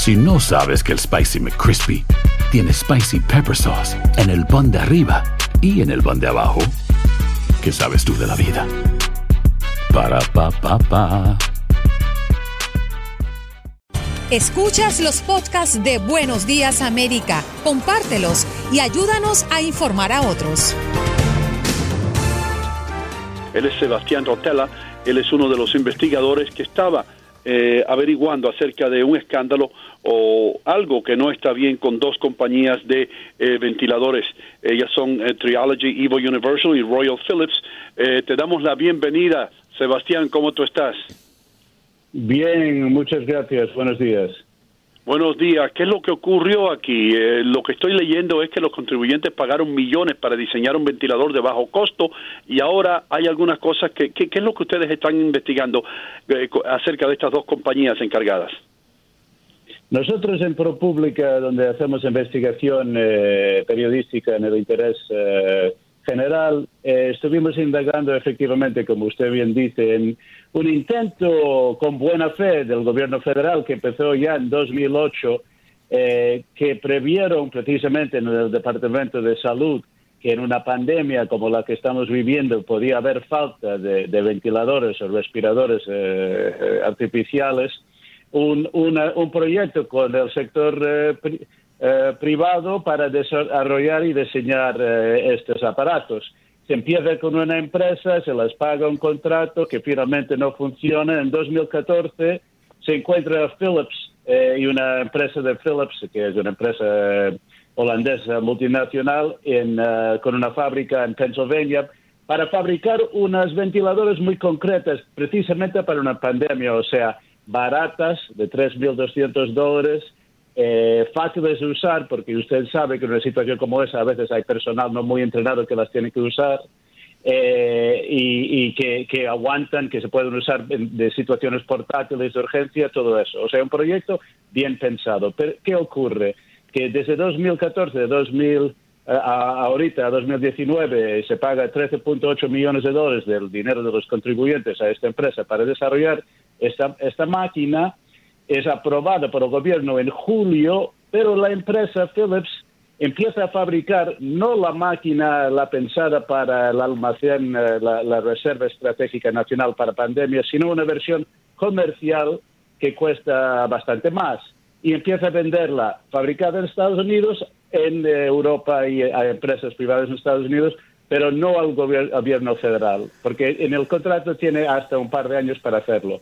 Si no sabes que el Spicy McCrispy tiene Spicy Pepper Sauce en el pan de arriba y en el pan de abajo, ¿qué sabes tú de la vida? Para, pa, pa, pa. Escuchas los podcasts de Buenos Días América, compártelos y ayúdanos a informar a otros. Él es Sebastián Rotella, él es uno de los investigadores que estaba eh, averiguando acerca de un escándalo o algo que no está bien con dos compañías de eh, ventiladores. Ellas son eh, Triology, Evo Universal y Royal Philips. Eh, te damos la bienvenida, Sebastián, ¿cómo tú estás? Bien, muchas gracias. Buenos días. Buenos días. ¿Qué es lo que ocurrió aquí? Eh, lo que estoy leyendo es que los contribuyentes pagaron millones para diseñar un ventilador de bajo costo y ahora hay algunas cosas que... ¿Qué es lo que ustedes están investigando eh, acerca de estas dos compañías encargadas? Nosotros en ProPublica, donde hacemos investigación eh, periodística en el interés eh, general, eh, estuvimos indagando efectivamente, como usted bien dice, en un intento con buena fe del gobierno federal que empezó ya en 2008, eh, que previeron precisamente en el Departamento de Salud que en una pandemia como la que estamos viviendo podía haber falta de, ventiladores o respiradores eh, eh, artificiales, un, proyecto con el sector eh, eh, privado para desarrollar y diseñar eh, estos aparatos. Se empieza con una empresa, se les paga un contrato que finalmente no funciona. En 2014 se encuentra Philips eh, y una empresa de Philips, que es una empresa eh, holandesa multinacional, en, eh, con una fábrica en Pennsylvania, para fabricar unas ventiladores muy concretas, precisamente para una pandemia, o sea, baratas, de 3.200 dólares, eh, fáciles de usar, porque usted sabe que en una situación como esa a veces hay personal no muy entrenado que las tiene que usar, eh, y, y que, que aguantan, que se pueden usar de situaciones portátiles, de urgencia, todo eso. O sea, un proyecto bien pensado. Pero, ¿qué ocurre? Que desde 2014, de 2000 a, a- ahorita, a 2019, se paga 13.8 millones de dólares del dinero de los contribuyentes a esta empresa para desarrollar esta, esta máquina. Es aprobada por el gobierno en julio, pero la empresa Philips empieza a fabricar no la máquina, la pensada para el almacén, eh, la, Reserva Estratégica Nacional para Pandemias, sino una versión comercial que cuesta bastante más. Y empieza a venderla fabricada en Estados Unidos, en eh, Europa y a empresas privadas en Estados Unidos, pero no al gobier- gobierno federal, porque en el contrato tiene hasta un par de años para hacerlo.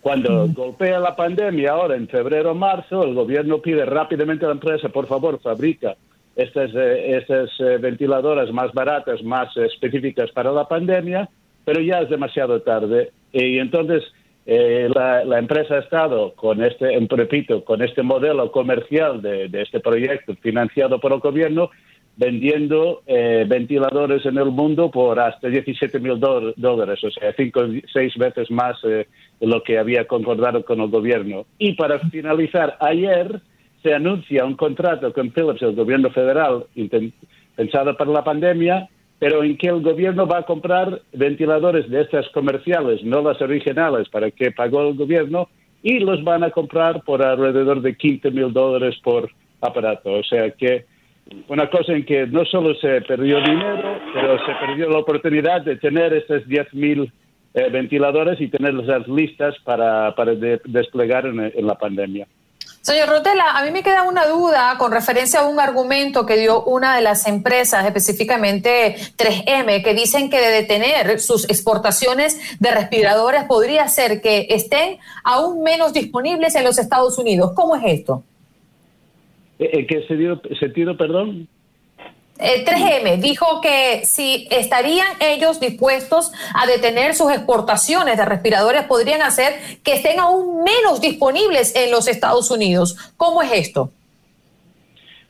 Cuando golpea la pandemia ahora en febrero o marzo, el gobierno pide rápidamente a la empresa, por favor, fabrica estas, eh, estas eh, ventiladoras más baratas, más específicas para la pandemia, pero ya es demasiado tarde. Y entonces eh, la, la empresa ha estado con este, repito, con este modelo comercial de, de este proyecto financiado por el gobierno vendiendo eh, ventiladores en el mundo por hasta 17 mil dólares, o sea, cinco seis veces más eh, de lo que había concordado con el gobierno. Y para finalizar, ayer se anuncia un contrato con Philips, el gobierno federal, pensado para la pandemia, pero en que el gobierno va a comprar ventiladores de estas comerciales, no las originales, para que pagó el gobierno, y los van a comprar por alrededor de 15 mil dólares por aparato. O sea que una cosa en que no solo se perdió dinero, pero se perdió la oportunidad de tener estos 10 mil eh, ventiladores y tenerlas listas para, desplegar en la pandemia. Señor Rotela, a mí me queda una duda con referencia a un argumento que dio una de las empresas, específicamente 3M, que dicen que de detener sus exportaciones de respiradores podría ser que estén aún menos disponibles en los Estados Unidos. ¿Cómo es esto? ¿En qué sentido, perdón? 3M eh, dijo que si estarían ellos dispuestos a detener sus exportaciones de respiradores, podrían hacer que estén aún menos disponibles en los Estados Unidos. ¿Cómo es esto?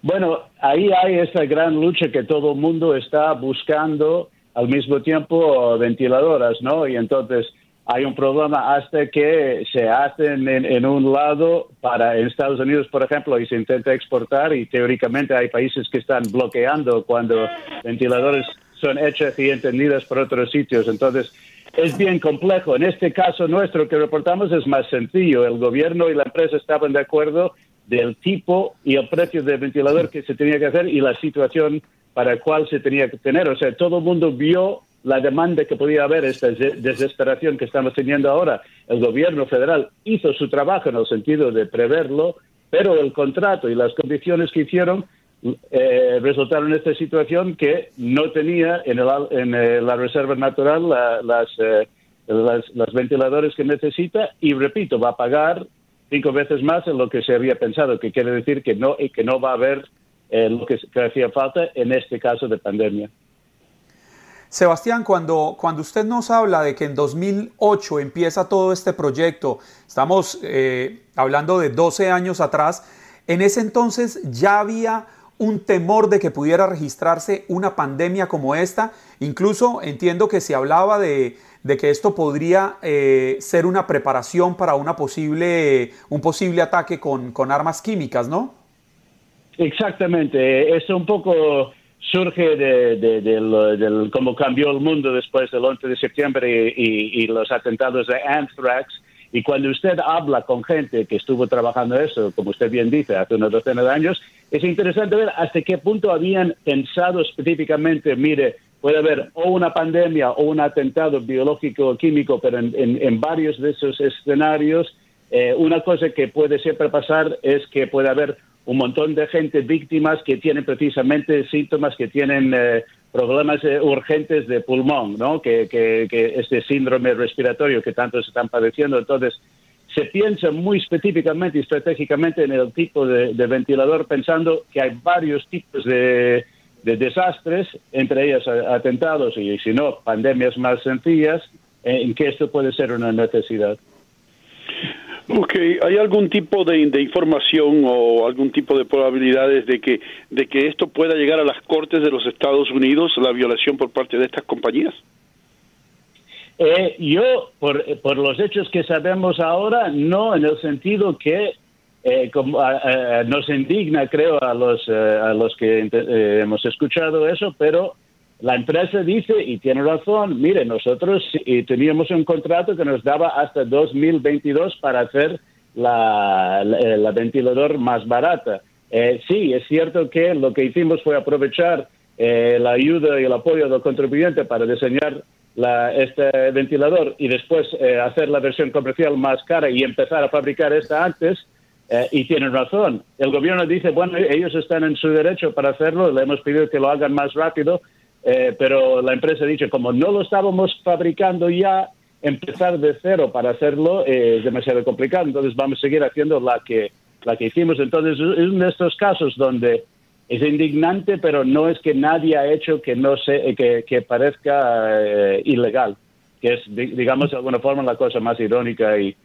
Bueno, ahí hay esa gran lucha que todo el mundo está buscando al mismo tiempo ventiladoras, ¿no? Y entonces hay un problema hasta que se hacen en, un lado para en Estados Unidos, por ejemplo, y se intenta exportar y teóricamente hay países que están bloqueando cuando ventiladores son hechos y entendidos por otros sitios. Entonces, es bien complejo. En este caso nuestro que reportamos es más sencillo. El gobierno y la empresa estaban de acuerdo del tipo y el precio del ventilador que se tenía que hacer y la situación para el cual se tenía que tener. O sea, todo el mundo vio la demanda que podía haber, esta desesperación que estamos teniendo ahora. El gobierno federal hizo su trabajo en el sentido de preverlo, pero el contrato y las condiciones que hicieron eh, resultaron en esta situación que no tenía en, eh, la reserva natural eh, las, las, ventiladores que necesita y, repito, va a pagar cinco veces más en lo que se había pensado, que quiere decir que no, que no va a haber lo que hacía falta en este caso de pandemia. Sebastián, cuando, cuando usted nos habla de que en 2008 empieza todo este proyecto, estamos eh, hablando de 12 años atrás, en ese entonces ya había un temor de que pudiera registrarse una pandemia como esta. Incluso entiendo que se hablaba de, que esto podría eh, ser una preparación para una posible, un posible ataque con, con armas químicas, ¿no? Exactamente, es un poco surge de, de, cómo cambió el mundo después del 11 de septiembre y, los atentados de Anthrax. Y cuando usted habla con gente que estuvo trabajando eso, como usted bien dice, hace una docena de años, es interesante ver hasta qué punto habían pensado específicamente, mire, puede haber o una pandemia o un atentado biológico o químico, pero en, varios de esos escenarios, eh, una cosa que puede siempre pasar es que puede haber un montón de gente víctimas que tienen precisamente síntomas que tienen eh, problemas eh, urgentes de pulmón, ¿no? Que, que, que, este síndrome respiratorio que tanto se están padeciendo. Entonces, se piensa muy específicamente y estratégicamente en el tipo de, ventilador, pensando que hay varios tipos de, de desastres, entre ellas atentados y, si no, pandemias más sencillas, eh, en que esto puede ser una necesidad. Ok, ¿hay algún tipo de, información o algún tipo de probabilidades de que, de que esto pueda llegar a las Cortes de los Estados Unidos, la violación por parte de estas compañías? Eh, yo, por, por los hechos que sabemos ahora, no, en el sentido que eh, como, nos indigna, creo, a los, eh, a los que hemos escuchado eso, pero la empresa dice, y tiene razón, mire, nosotros teníamos un contrato que nos daba hasta 2022 para hacer la, la, ventilador más barata. Eh, sí, es cierto que lo que hicimos fue aprovechar eh, la ayuda y el apoyo del contribuyente para diseñar la, este ventilador y después eh, hacer la versión comercial más cara y empezar a fabricar esta antes. Y tienen razón. El gobierno dice, bueno, ellos están en su derecho para hacerlo, le hemos pedido que lo hagan más rápido, eh, pero la empresa ha dicho, como no lo estábamos fabricando ya, empezar de cero para hacerlo eh, es demasiado complicado, entonces vamos a seguir haciendo la que, la que hicimos. Entonces es uno de estos casos donde es indignante, pero no es que nadie ha hecho que, no se, que, que parezca eh, ilegal, que es, digamos, de alguna forma la cosa más irónica y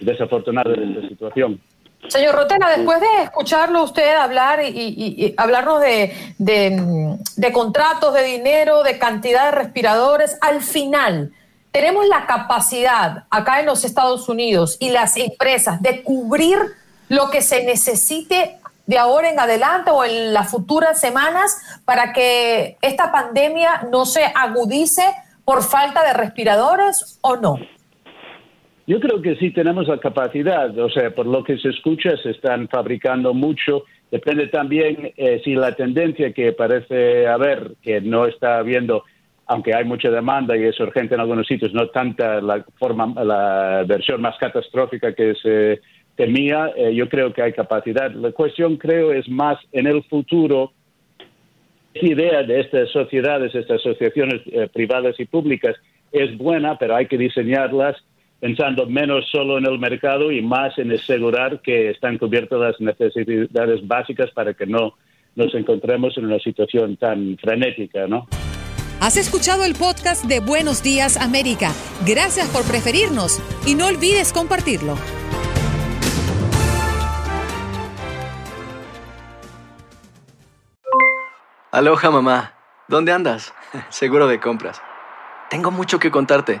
desafortunada de esta situación. Señor Rotena, después de escucharlo usted hablar y, hablarnos de, de, contratos, de dinero, de cantidad de respiradores, al final, ¿tenemos la capacidad acá en los Estados Unidos y las empresas de cubrir lo que se necesite de ahora en adelante o en las futuras semanas para que esta pandemia no se agudice por falta de respiradores o no? Yo creo que sí tenemos la capacidad, o sea, por lo que se escucha, se están fabricando mucho. Depende también eh, si la tendencia que parece haber, que no está habiendo, aunque hay mucha demanda y es urgente en algunos sitios, no tanta la forma, la versión más catastrófica que se temía, eh, yo creo que hay capacidad. La cuestión, creo, es más en el futuro. La idea de estas sociedades, estas asociaciones eh, privadas y públicas, es buena, pero hay que diseñarlas pensando menos solo en el mercado y más en asegurar que están cubiertas las necesidades básicas para que no nos encontremos en una situación tan frenética, ¿no? Has escuchado el podcast de Buenos Días América. Gracias por preferirnos y no olvides compartirlo. Aloha mamá, ¿dónde andas? Seguro de compras. Tengo mucho que contarte.